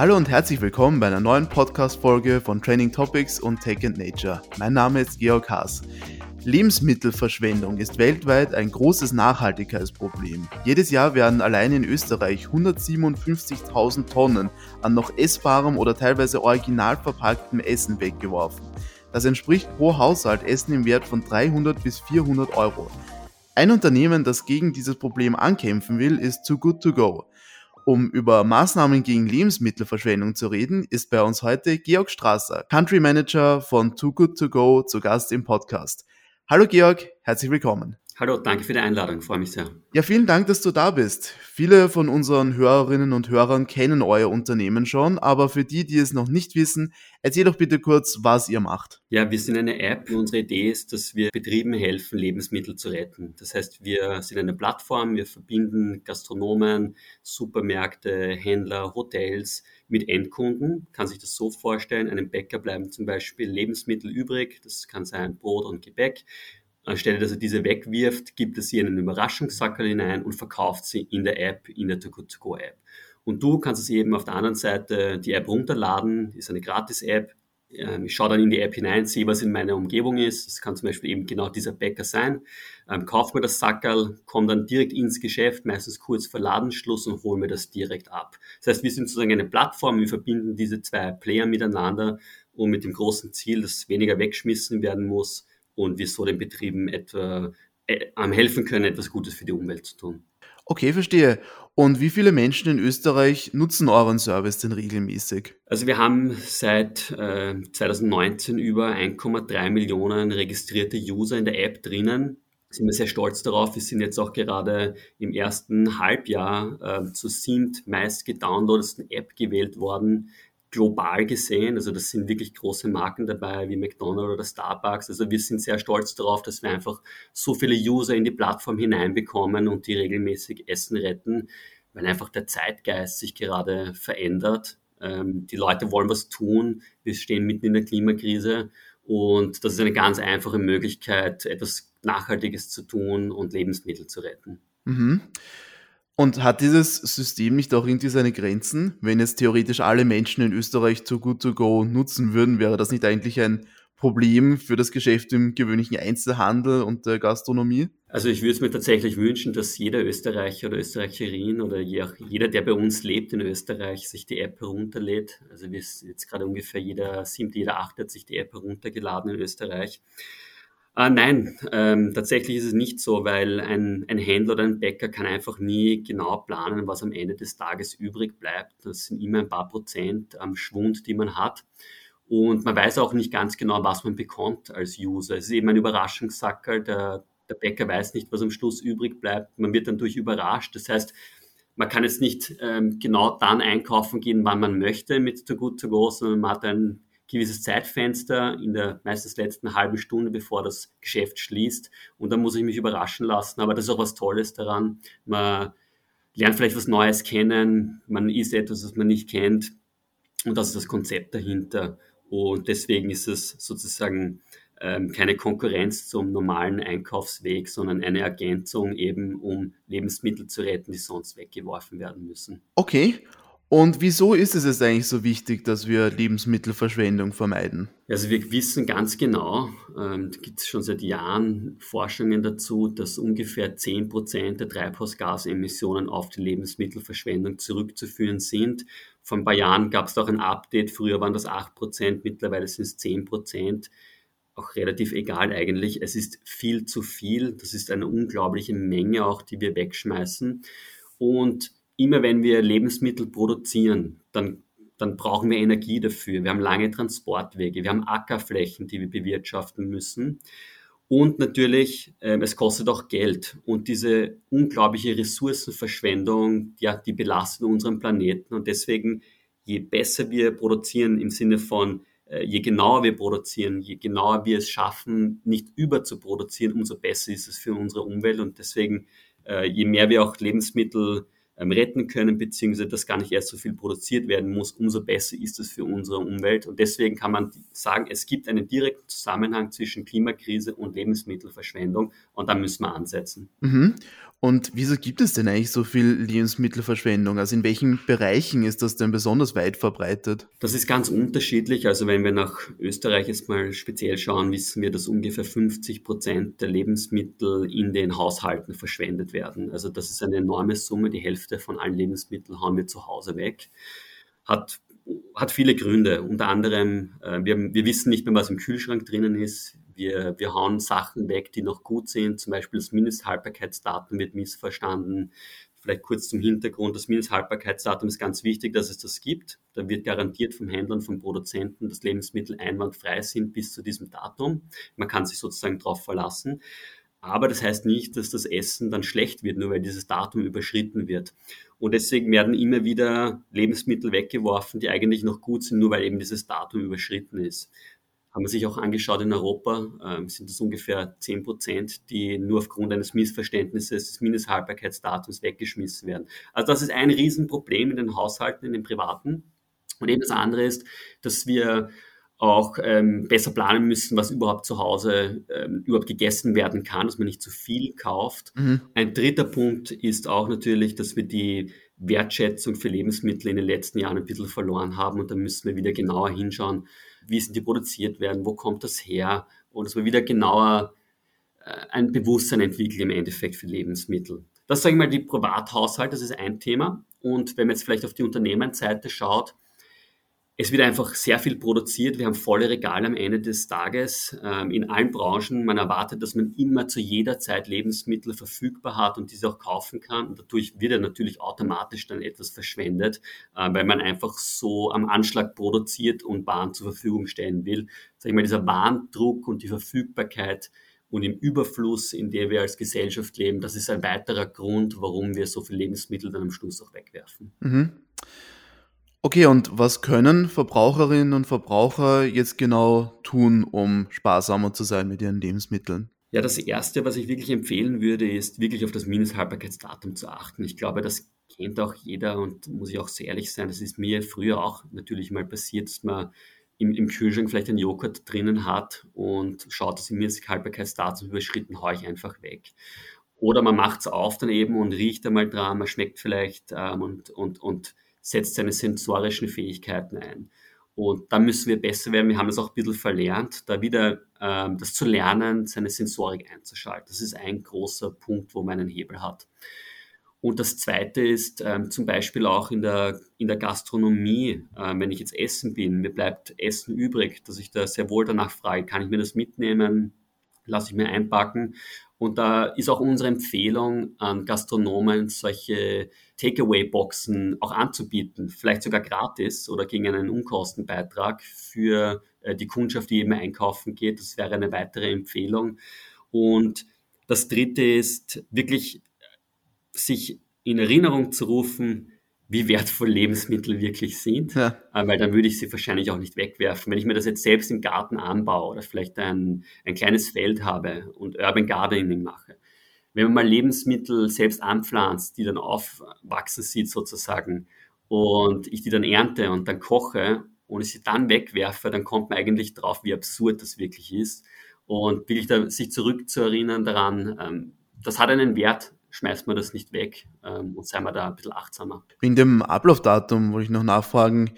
Hallo und herzlich willkommen bei einer neuen Podcast-Folge von Training Topics und Tech and Nature. Mein Name ist Georg Haas. Lebensmittelverschwendung ist weltweit ein großes Nachhaltigkeitsproblem. Jedes Jahr werden allein in Österreich 157.000 Tonnen an noch essbarem oder teilweise original verpacktem Essen weggeworfen. Das entspricht pro Haushalt Essen im Wert von 300 bis 400 Euro. Ein Unternehmen, das gegen dieses Problem ankämpfen will, ist Too Good To Go. Um über Maßnahmen gegen Lebensmittelverschwendung zu reden, ist bei uns heute Georg Strasser, Country Manager von Too Good To Go, zu Gast im Podcast. Hallo Georg, herzlich willkommen. Hallo, danke für die Einladung, freue mich sehr. Ja, vielen Dank, dass du da bist. Viele von unseren Hörerinnen und Hörern kennen euer Unternehmen schon, aber für die, die es noch nicht wissen, erzähl doch bitte kurz, was ihr macht. Ja, wir sind eine App. Unsere Idee ist, dass wir Betrieben helfen, Lebensmittel zu retten. Das heißt, wir sind eine Plattform, wir verbinden Gastronomen, Supermärkte, Händler, Hotels mit Endkunden. Kann sich das so vorstellen, einem Bäcker bleiben zum Beispiel Lebensmittel übrig. Das kann sein Brot und Gebäck. Anstelle, dass er diese wegwirft, gibt er sie in einen Überraschungssackerl hinein und verkauft sie in der App, in der Too Good To Go App. Und du kannst es eben auf der anderen Seite die App runterladen, ist eine Gratis-App. Ähm, ich schaue dann in die App hinein, sehe, was in meiner Umgebung ist. Das kann zum Beispiel eben genau dieser Bäcker sein. Ähm, kauf mir das Sackerl, komme dann direkt ins Geschäft, meistens kurz vor Ladenschluss und hole mir das direkt ab. Das heißt, wir sind sozusagen eine Plattform, wir verbinden diese zwei Player miteinander und mit dem großen Ziel, dass weniger weggeschmissen werden muss, und wir so den Betrieben etwa äh, helfen können, etwas Gutes für die Umwelt zu tun. Okay, verstehe. Und wie viele Menschen in Österreich nutzen euren Service denn regelmäßig? Also wir haben seit äh, 2019 über 1,3 Millionen registrierte User in der App drinnen. Sind wir sehr stolz darauf. Wir sind jetzt auch gerade im ersten Halbjahr äh, zur SIEMT meist gedownloadetsten App gewählt worden global gesehen. Also das sind wirklich große Marken dabei wie McDonald's oder Starbucks. Also wir sind sehr stolz darauf, dass wir einfach so viele User in die Plattform hineinbekommen und die regelmäßig Essen retten, weil einfach der Zeitgeist sich gerade verändert. Ähm, die Leute wollen was tun. Wir stehen mitten in der Klimakrise und das ist eine ganz einfache Möglichkeit, etwas Nachhaltiges zu tun und Lebensmittel zu retten. Mhm. Und hat dieses System nicht auch irgendwie seine Grenzen? Wenn jetzt theoretisch alle Menschen in Österreich zu Good to Go nutzen würden, wäre das nicht eigentlich ein Problem für das Geschäft im gewöhnlichen Einzelhandel und der Gastronomie? Also ich würde es mir tatsächlich wünschen, dass jeder Österreicher oder Österreicherin oder jeder, der bei uns lebt in Österreich, sich die App herunterlädt. Also wir jetzt gerade ungefähr jeder siebte, jeder achte hat sich die App heruntergeladen in Österreich. Ah, nein, ähm, tatsächlich ist es nicht so, weil ein, ein Händler oder ein Bäcker kann einfach nie genau planen, was am Ende des Tages übrig bleibt. Das sind immer ein paar Prozent am Schwund, die man hat. Und man weiß auch nicht ganz genau, was man bekommt als User. Es ist eben ein Überraschungssackerl. Der, der Bäcker weiß nicht, was am Schluss übrig bleibt. Man wird dann durch überrascht. Das heißt, man kann jetzt nicht ähm, genau dann einkaufen gehen, wann man möchte mit Too Good To Go, sondern man hat ein gewisses Zeitfenster in der meistens letzten halben Stunde, bevor das Geschäft schließt. Und dann muss ich mich überraschen lassen. Aber das ist auch was Tolles daran. Man lernt vielleicht was Neues kennen. Man isst etwas, was man nicht kennt. Und das ist das Konzept dahinter. Und deswegen ist es sozusagen ähm, keine Konkurrenz zum normalen Einkaufsweg, sondern eine Ergänzung eben, um Lebensmittel zu retten, die sonst weggeworfen werden müssen. Okay. Und wieso ist es jetzt eigentlich so wichtig, dass wir Lebensmittelverschwendung vermeiden? Also wir wissen ganz genau, ähm, da gibt es schon seit Jahren Forschungen dazu, dass ungefähr 10% der Treibhausgasemissionen auf die Lebensmittelverschwendung zurückzuführen sind. Vor ein paar Jahren gab es auch ein Update, früher waren das 8%, mittlerweile sind es 10%. Auch relativ egal eigentlich. Es ist viel zu viel. Das ist eine unglaubliche Menge auch, die wir wegschmeißen. Und immer wenn wir Lebensmittel produzieren, dann, dann brauchen wir Energie dafür. Wir haben lange Transportwege, wir haben Ackerflächen, die wir bewirtschaften müssen. Und natürlich, äh, es kostet auch Geld. Und diese unglaubliche Ressourcenverschwendung, ja, die belastet unseren Planeten. Und deswegen, je besser wir produzieren im Sinne von, äh, je genauer wir produzieren, je genauer wir es schaffen, nicht überzuproduzieren, umso besser ist es für unsere Umwelt. Und deswegen, äh, je mehr wir auch Lebensmittel ähm, retten können, beziehungsweise dass gar nicht erst so viel produziert werden muss, umso besser ist es für unsere Umwelt. Und deswegen kann man sagen, es gibt einen direkten Zusammenhang zwischen Klimakrise und Lebensmittelverschwendung und da müssen wir ansetzen. Mhm. Und wieso gibt es denn eigentlich so viel Lebensmittelverschwendung? Also in welchen Bereichen ist das denn besonders weit verbreitet? Das ist ganz unterschiedlich. Also wenn wir nach Österreich jetzt mal speziell schauen, wissen wir, dass ungefähr 50 Prozent der Lebensmittel in den Haushalten verschwendet werden. Also das ist eine enorme Summe. Die Hälfte von allen Lebensmitteln hauen wir zu Hause weg. Hat hat viele Gründe. Unter anderem, äh, wir, wir wissen nicht mehr, was im Kühlschrank drinnen ist. Wir, wir hauen Sachen weg, die noch gut sind. Zum Beispiel das Mindesthaltbarkeitsdatum wird missverstanden. Vielleicht kurz zum Hintergrund. Das Mindesthaltbarkeitsdatum ist ganz wichtig, dass es das gibt. Da wird garantiert vom Händler und vom Produzenten, dass Lebensmittel einwandfrei sind bis zu diesem Datum. Man kann sich sozusagen darauf verlassen. Aber das heißt nicht, dass das Essen dann schlecht wird, nur weil dieses Datum überschritten wird. Und deswegen werden immer wieder Lebensmittel weggeworfen, die eigentlich noch gut sind, nur weil eben dieses Datum überschritten ist. Haben wir sich auch angeschaut in Europa, äh, sind das ungefähr 10 Prozent, die nur aufgrund eines Missverständnisses des Mindesthaltbarkeitsdatums weggeschmissen werden. Also das ist ein Riesenproblem in den Haushalten, in den privaten. Und eben das andere ist, dass wir auch ähm, besser planen müssen, was überhaupt zu Hause ähm, überhaupt gegessen werden kann, dass man nicht zu viel kauft. Mhm. Ein dritter Punkt ist auch natürlich, dass wir die Wertschätzung für Lebensmittel in den letzten Jahren ein bisschen verloren haben und da müssen wir wieder genauer hinschauen, wie sind die produziert werden, wo kommt das her und dass wir wieder genauer äh, ein Bewusstsein entwickeln im Endeffekt für Lebensmittel. Das sage ich mal die Privathaushalte, das ist ein Thema und wenn man jetzt vielleicht auf die Unternehmensseite schaut, es wird einfach sehr viel produziert. Wir haben volle Regale am Ende des Tages ähm, in allen Branchen. Man erwartet, dass man immer zu jeder Zeit Lebensmittel verfügbar hat und diese auch kaufen kann. Und dadurch wird ja natürlich automatisch dann etwas verschwendet, äh, weil man einfach so am Anschlag produziert und Waren zur Verfügung stellen will. Sag ich mal, dieser Warndruck und die Verfügbarkeit und im Überfluss, in dem wir als Gesellschaft leben, das ist ein weiterer Grund, warum wir so viel Lebensmittel dann am Schluss auch wegwerfen. Mhm. Okay, und was können Verbraucherinnen und Verbraucher jetzt genau tun, um sparsamer zu sein mit ihren Lebensmitteln? Ja, das Erste, was ich wirklich empfehlen würde, ist wirklich auf das Mindesthaltbarkeitsdatum zu achten. Ich glaube, das kennt auch jeder und muss ich auch sehr ehrlich sein, das ist mir früher auch natürlich mal passiert, dass man im, im Kühlschrank vielleicht einen Joghurt drinnen hat und schaut, dass im Mindesthaltbarkeitsdatum überschritten, haue ich einfach weg. Oder man macht es auf dann eben und riecht einmal dran, man schmeckt vielleicht ähm, und, und, und setzt seine sensorischen Fähigkeiten ein. Und da müssen wir besser werden. Wir haben das auch ein bisschen verlernt, da wieder ähm, das zu lernen, seine Sensorik einzuschalten. Das ist ein großer Punkt, wo man einen Hebel hat. Und das Zweite ist ähm, zum Beispiel auch in der, in der Gastronomie, äh, wenn ich jetzt essen bin, mir bleibt Essen übrig, dass ich da sehr wohl danach frage, kann ich mir das mitnehmen, lasse ich mir einpacken. Und da ist auch unsere Empfehlung an Gastronomen, solche Takeaway-Boxen auch anzubieten, vielleicht sogar gratis oder gegen einen Unkostenbeitrag für äh, die Kundschaft, die eben einkaufen geht. Das wäre eine weitere Empfehlung. Und das Dritte ist wirklich sich in Erinnerung zu rufen, wie wertvoll Lebensmittel wirklich sind, ja. Weil dann würde ich sie wahrscheinlich auch nicht wegwerfen. Wenn ich mir das jetzt selbst im Garten anbaue oder vielleicht ein, ein kleines Feld habe und Urban Gardening mache, wenn man mal Lebensmittel selbst anpflanzt, die dann aufwachsen sieht sozusagen und ich die dann ernte und dann koche und ich sie dann wegwerfe, dann kommt man eigentlich drauf, wie absurd das wirklich ist. Und wirklich da, sich zurückzuerinnern daran, ähm, das hat einen Wert, schmeißt man das nicht weg ähm, und sei mal da ein bisschen achtsamer. In dem Ablaufdatum wollte ich noch nachfragen,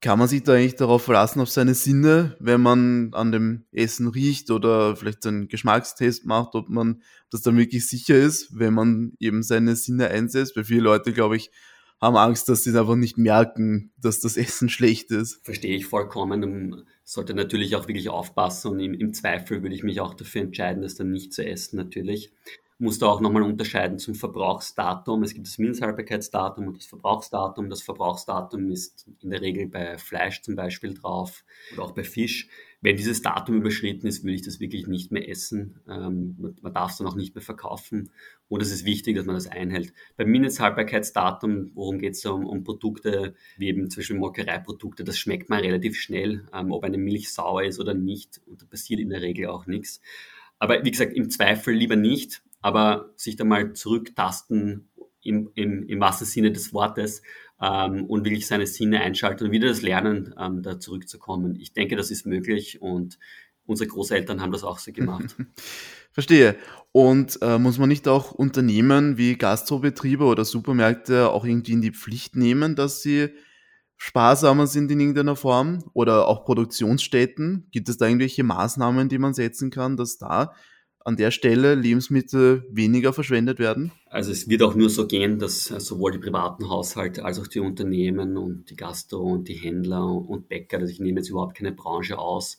kann man sich da eigentlich darauf verlassen, auf seine Sinne, wenn man an dem Essen riecht oder vielleicht einen Geschmackstest macht, ob man das dann wirklich sicher ist, wenn man eben seine Sinne einsetzt? Weil viele Leute, glaube ich, haben Angst, dass sie einfach nicht merken, dass das Essen schlecht ist. Verstehe ich vollkommen. Und sollte natürlich auch wirklich aufpassen und im, im Zweifel würde ich mich auch dafür entscheiden, das dann nicht zu essen, natürlich musst du auch nochmal unterscheiden zum Verbrauchsdatum. Es gibt das Mindesthaltbarkeitsdatum und das Verbrauchsdatum. Das Verbrauchsdatum ist in der Regel bei Fleisch zum Beispiel drauf oder auch bei Fisch. Wenn dieses Datum überschritten ist, würde ich das wirklich nicht mehr essen. Ähm, man darf es dann auch nicht mehr verkaufen. Und es ist wichtig, dass man das einhält. Beim Mindesthaltbarkeitsdatum, worum geht es um, um Produkte, wie eben zum Beispiel Molkereiprodukte, das schmeckt man relativ schnell, ähm, ob eine Milch sauer ist oder nicht. Und da passiert in der Regel auch nichts. Aber wie gesagt, im Zweifel lieber nicht aber sich da mal zurücktasten im, im, im wahrsten Sinne des Wortes ähm, und wirklich seine Sinne einschalten und wieder das Lernen ähm, da zurückzukommen. Ich denke, das ist möglich und unsere Großeltern haben das auch so gemacht. Verstehe. Und äh, muss man nicht auch Unternehmen wie Gastrobetriebe oder Supermärkte auch irgendwie in die Pflicht nehmen, dass sie sparsamer sind in irgendeiner Form? Oder auch Produktionsstätten? Gibt es da irgendwelche Maßnahmen, die man setzen kann, dass da an der Stelle Lebensmittel weniger verschwendet werden? Also es wird auch nur so gehen, dass sowohl die privaten Haushalte als auch die Unternehmen und die Gastro und die Händler und Bäcker, also ich nehme jetzt überhaupt keine Branche aus,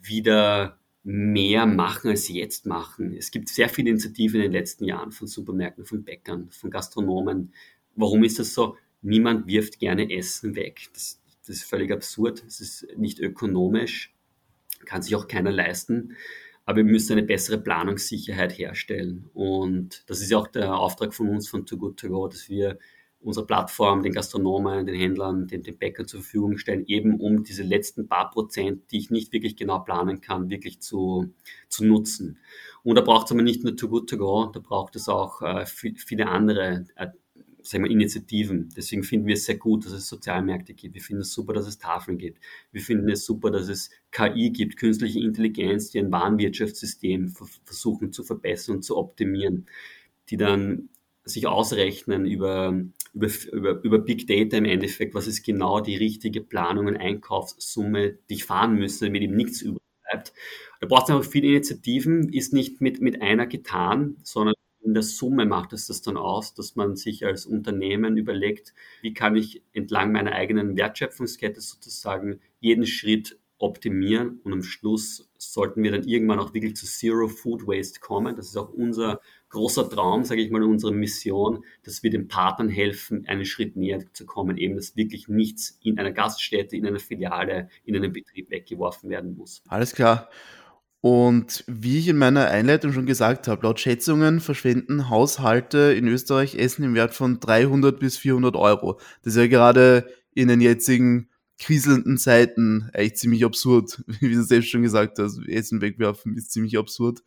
wieder mehr machen, als sie jetzt machen. Es gibt sehr viele Initiativen in den letzten Jahren von Supermärkten, von Bäckern, von Gastronomen. Warum ist das so? Niemand wirft gerne Essen weg. Das, das ist völlig absurd. Es ist nicht ökonomisch, kann sich auch keiner leisten. Aber wir müssen eine bessere Planungssicherheit herstellen. Und das ist ja auch der Auftrag von uns von Too Good To Go, dass wir unsere Plattform den Gastronomen, den Händlern, den, den Bäckern zur Verfügung stellen, eben um diese letzten paar Prozent, die ich nicht wirklich genau planen kann, wirklich zu, zu nutzen. Und da braucht es aber nicht nur Too Good To Go, da braucht es auch äh, viele andere äh, sagen wir, Initiativen. Deswegen finden wir es sehr gut, dass es Sozialmärkte gibt. Wir finden es super, dass es Tafeln gibt. Wir finden es super, dass es KI gibt, künstliche Intelligenz, die ein Warenwirtschaftssystem versuchen zu verbessern und zu optimieren, die dann sich ausrechnen über, über, über, über Big Data im Endeffekt, was ist genau die richtige Planung und Einkaufssumme, die ich fahren müsste, damit eben nichts übrig bleibt. Da braucht es einfach viele Initiativen, ist nicht mit, mit einer getan, sondern in der Summe macht es das dann aus, dass man sich als Unternehmen überlegt, wie kann ich entlang meiner eigenen Wertschöpfungskette sozusagen jeden Schritt optimieren und am Schluss sollten wir dann irgendwann auch wirklich zu Zero Food Waste kommen. Das ist auch unser großer Traum, sage ich mal, unsere Mission, dass wir den Partnern helfen, einen Schritt näher zu kommen, eben dass wirklich nichts in einer Gaststätte, in einer Filiale, in einem Betrieb weggeworfen werden muss. Alles klar. Und wie ich in meiner Einleitung schon gesagt habe, laut Schätzungen verschwenden Haushalte in Österreich Essen im Wert von 300 bis 400 Euro. Das ist ja gerade in den jetzigen kriselnden Zeiten eigentlich ziemlich absurd. Wie du selbst schon gesagt hast, Essen wegwerfen ist ziemlich absurd.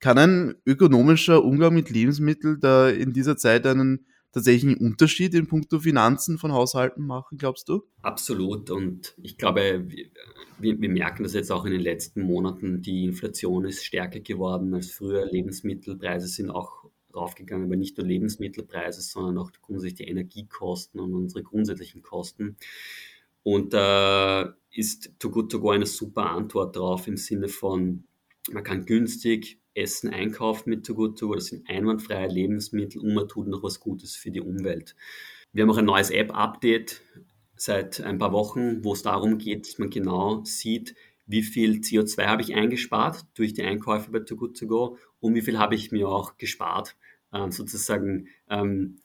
Kann ein ökonomischer Umgang mit Lebensmitteln da in dieser Zeit einen tatsächlich einen Unterschied in puncto Finanzen von Haushalten machen, glaubst du? Absolut. Und ich glaube, wir, wir, merken das jetzt auch in den letzten Monaten. Die Inflation ist stärker geworden als früher. Lebensmittelpreise sind auch raufgegangen, aber nicht nur Lebensmittelpreise, sondern auch grundsätzlich die Energiekosten und unsere grundsätzlichen Kosten. Und da äh, ist Too Good To Go eine super Antwort drauf im Sinne von, man kann günstig Essen einkauft mit Too Good To Go. Das sind einwandfreie Lebensmittel und man tut noch was Gutes für die Umwelt. Wir haben auch ein neues App-Update seit ein paar Wochen, wo es darum geht, dass man genau sieht, wie viel CO2 habe ich eingespart durch die Einkäufe bei Too Good To Go und wie viel habe ich mir auch gespart. Ähm, sozusagen ähm,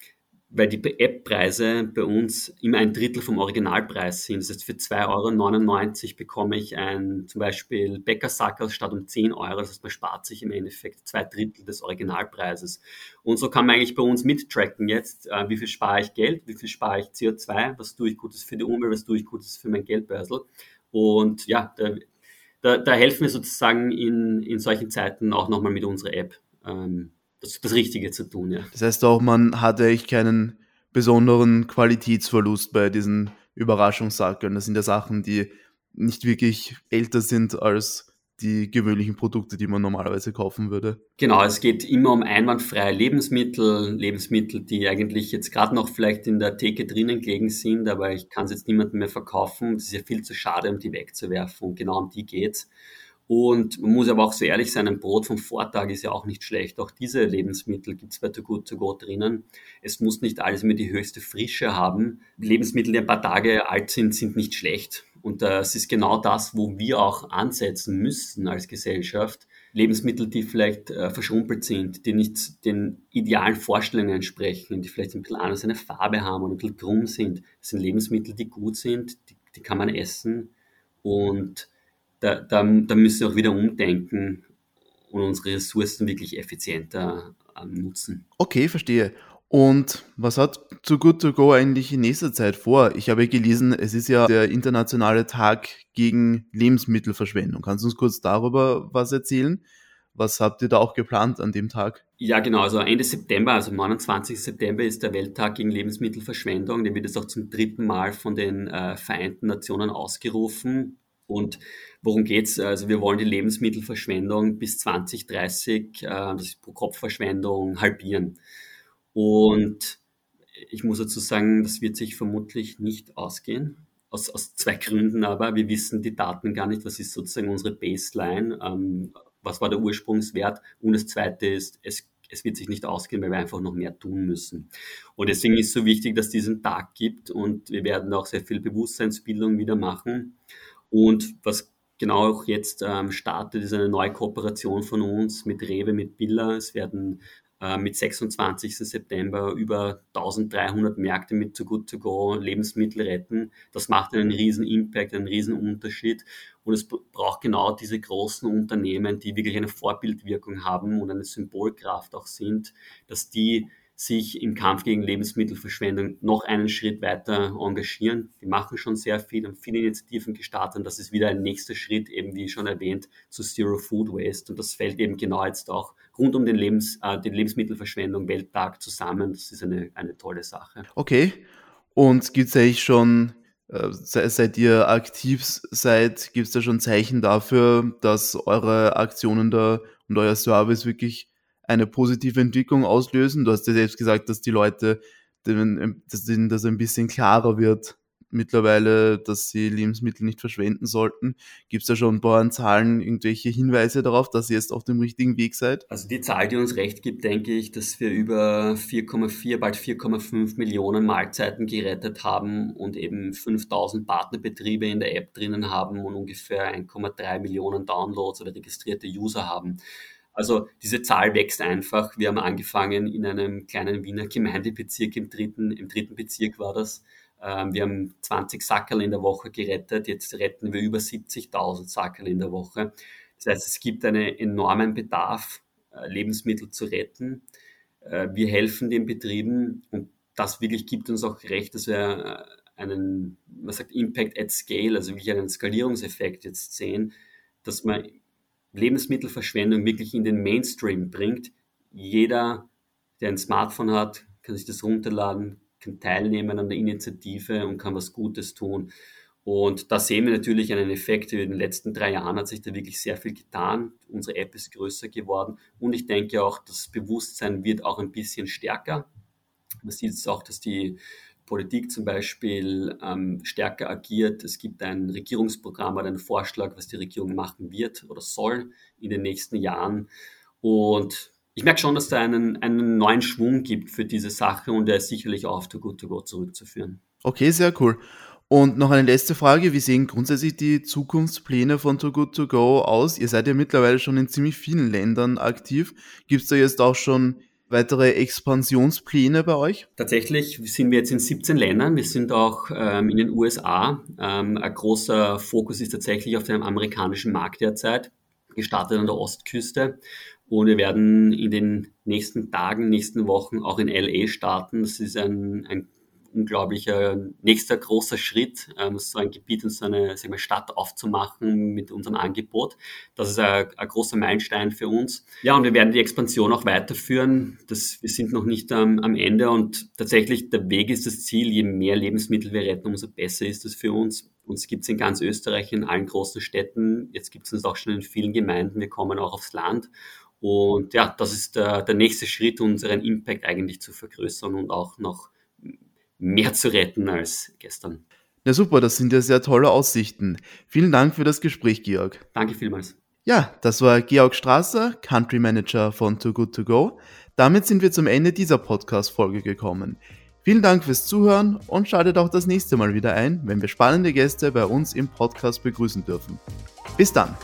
weil die App-Preise bei uns immer ein Drittel vom Originalpreis sind. Das heißt, für 2,99 Euro bekomme ich ein zum Beispiel Bäckersackerl statt um 10 Euro. Das heißt, man spart sich im Endeffekt zwei Drittel des Originalpreises. Und so kann man eigentlich bei uns mittracken jetzt, äh, wie viel spare ich Geld, wie viel spare ich CO2, was tue ich Gutes für die Umwelt, was tue ich Gutes für mein Geldbörsel. Und ja, da, da, da helfen wir sozusagen in, in solchen Zeiten auch nochmal mit unserer App. Ähm, das, das Richtige zu tun. Ja. Das heißt auch, man hat eigentlich keinen besonderen Qualitätsverlust bei diesen Überraschungssackeln. Das sind ja Sachen, die nicht wirklich älter sind als die gewöhnlichen Produkte, die man normalerweise kaufen würde. Genau, es geht immer um einwandfreie Lebensmittel, Lebensmittel, die eigentlich jetzt gerade noch vielleicht in der Theke drinnen gelegen sind, aber ich kann es jetzt niemandem mehr verkaufen. Das ist ja viel zu schade, um die wegzuwerfen und genau um die geht's. Und man muss aber auch so ehrlich sein, ein Brot vom Vortag ist ja auch nicht schlecht. Auch diese Lebensmittel gibt es bei Too Good To Go drinnen. Es muss nicht alles mehr die höchste Frische haben. Lebensmittel, die ein paar Tage alt sind, sind nicht schlecht. Und das ist genau das, wo wir auch ansetzen müssen als Gesellschaft. Lebensmittel, die vielleicht äh, verschrumpelt sind, die nicht den idealen Vorstellungen entsprechen, die vielleicht ein bisschen anders eine Farbe haben oder ein bisschen krumm sind. Das sind Lebensmittel, die gut sind, die, die kann man essen und da, da, da müssen wir auch wieder umdenken und unsere Ressourcen wirklich effizienter ähm, nutzen. Okay, verstehe. Und was hat Too Good To Go eigentlich in nächster Zeit vor? Ich habe gelesen, es ist ja der internationale Tag gegen Lebensmittelverschwendung. Kannst du uns kurz darüber was erzählen? Was habt ihr da auch geplant an dem Tag? Ja, genau. Also Ende September, also 29. September ist der Welttag gegen Lebensmittelverschwendung. Der wird jetzt auch zum dritten Mal von den äh, Vereinten Nationen ausgerufen. Und worum geht's? Also wir wollen die Lebensmittelverschwendung bis 2030, äh, das ist Pro-Kopf-Verschwendung, halbieren. Und ich muss dazu sagen, das wird sich vermutlich nicht ausgehen. Aus, aus zwei Gründen aber. Wir wissen die Daten gar nicht, was ist sozusagen unsere Baseline, ähm, was war der Ursprungswert. Und das Zweite ist, es, es wird sich nicht ausgehen, weil wir einfach noch mehr tun müssen. Und deswegen ist es so wichtig, dass es diesen Tag gibt und wir werden auch sehr viel Bewusstseinsbildung wieder machen. Und was genau auch jetzt ähm, startet, ist eine neue Kooperation von uns mit Rewe, mit Billa. Es werden äh, mit 26. September über 1300 Märkte mit Too Good To Go Lebensmittel retten. Das macht einen riesen Impact, einen riesen Unterschied. Und es braucht genau diese großen Unternehmen, die wirklich eine Vorbildwirkung haben und eine Symbolkraft auch sind, dass die sich im Kampf gegen Lebensmittelverschwendung noch einen Schritt weiter engagieren. Die machen schon sehr viel und viele Initiativen gestartet. das ist wieder ein nächster Schritt, eben wie schon erwähnt, zu Zero Food Waste. Und das fällt eben genau jetzt auch rund um den, Lebens, äh, den Lebensmittelverschwendung Welttag zusammen. Das ist eine, eine tolle Sache. Okay. Und gibt es eigentlich schon, äh, seit ihr aktiv seid, gibt es da schon Zeichen dafür, dass eure Aktionen da und euer Service wirklich eine positive Entwicklung auslösen. Du hast ja selbst gesagt, dass die Leute, dass ihnen das ein bisschen klarer wird mittlerweile, dass sie Lebensmittel nicht verschwenden sollten. Gibt es da schon paar Zahlen, irgendwelche Hinweise darauf, dass ihr jetzt auf dem richtigen Weg seid? Also die Zahl, die uns recht gibt, denke ich, dass wir über 4,4, bald 4,5 Millionen Mahlzeiten gerettet haben und eben 5000 Partnerbetriebe in der App drinnen haben und ungefähr 1,3 Millionen Downloads oder registrierte User haben. Also diese Zahl wächst einfach. Wir haben angefangen in einem kleinen Wiener Gemeindebezirk im dritten, im dritten Bezirk war das. Ähm, wir haben 20 Sackerl in der Woche gerettet. Jetzt retten wir über 70.000 Sackerl in der Woche. Das heißt, es gibt einen enormen Bedarf, äh, Lebensmittel zu retten. Äh, wir helfen den Betrieben und das wirklich gibt uns auch recht, dass wir äh, einen, man sagt Impact at Scale, also wirklich einen Skalierungseffekt jetzt sehen, dass man Lebensmittelverschwendung wirklich in den Mainstream bringt. Jeder, der ein Smartphone hat, kann sich das runterladen, kann teilnehmen an der Initiative und kann was Gutes tun. Und da sehen wir natürlich einen Effekt. In den letzten drei Jahren hat sich da wirklich sehr viel getan. Unsere App ist größer geworden. Und ich denke auch, das Bewusstsein wird auch ein bisschen stärker. Man sieht es auch, dass die Politik zum Beispiel ähm, stärker agiert. Es gibt ein Regierungsprogramm oder einen Vorschlag, was die Regierung machen wird oder soll in den nächsten Jahren. Und ich merke schon, dass da einen, einen neuen Schwung gibt für diese Sache und der ist sicherlich auch auf Too Good To Go zurückzuführen. Okay, sehr cool. Und noch eine letzte Frage. Wie sehen grundsätzlich die Zukunftspläne von Too Good To Go aus? Ihr seid ja mittlerweile schon in ziemlich vielen Ländern aktiv. Gibt es da jetzt auch schon weitere Expansionspläne bei euch? Tatsächlich sind wir jetzt in 17 Ländern. Wir sind auch ähm, in den USA. Ähm, ein großer Fokus ist tatsächlich auf dem amerikanischen Markt derzeit, gestartet an der Ostküste. Und wir werden in den nächsten Tagen, nächsten Wochen auch in LA starten. Das ist ein, ein unglaublicher nächster großer Schritt, ähm, so ein Gebiet und so eine wir, Stadt aufzumachen mit unserem Angebot. Das ist ein, ein, großer Meilenstein für uns. Ja, und wir werden die Expansion auch weiterführen. Das, wir sind noch nicht ähm, am Ende und tatsächlich der Weg ist das Ziel. Je mehr Lebensmittel wir retten, umso besser ist es für uns. Uns gibt es in ganz Österreich, in allen großen Städten. Jetzt gibt es uns auch schon in vielen Gemeinden. Wir kommen auch aufs Land. Und ja, das ist der, der nächste Schritt, unseren Impact eigentlich zu vergrößern und auch noch mehr zu retten als gestern. Ja, super, das sind ja sehr tolle Aussichten. Vielen Dank für das Gespräch, Georg. Danke vielmals. Ja, das war Georg Strasser, Country Manager von Too Good To Go. Damit sind wir zum Ende dieser Podcast-Folge gekommen. Vielen Dank fürs Zuhören und schaltet auch das nächste Mal wieder ein, wenn wir spannende Gäste bei uns im Podcast begrüßen dürfen. Bis dann!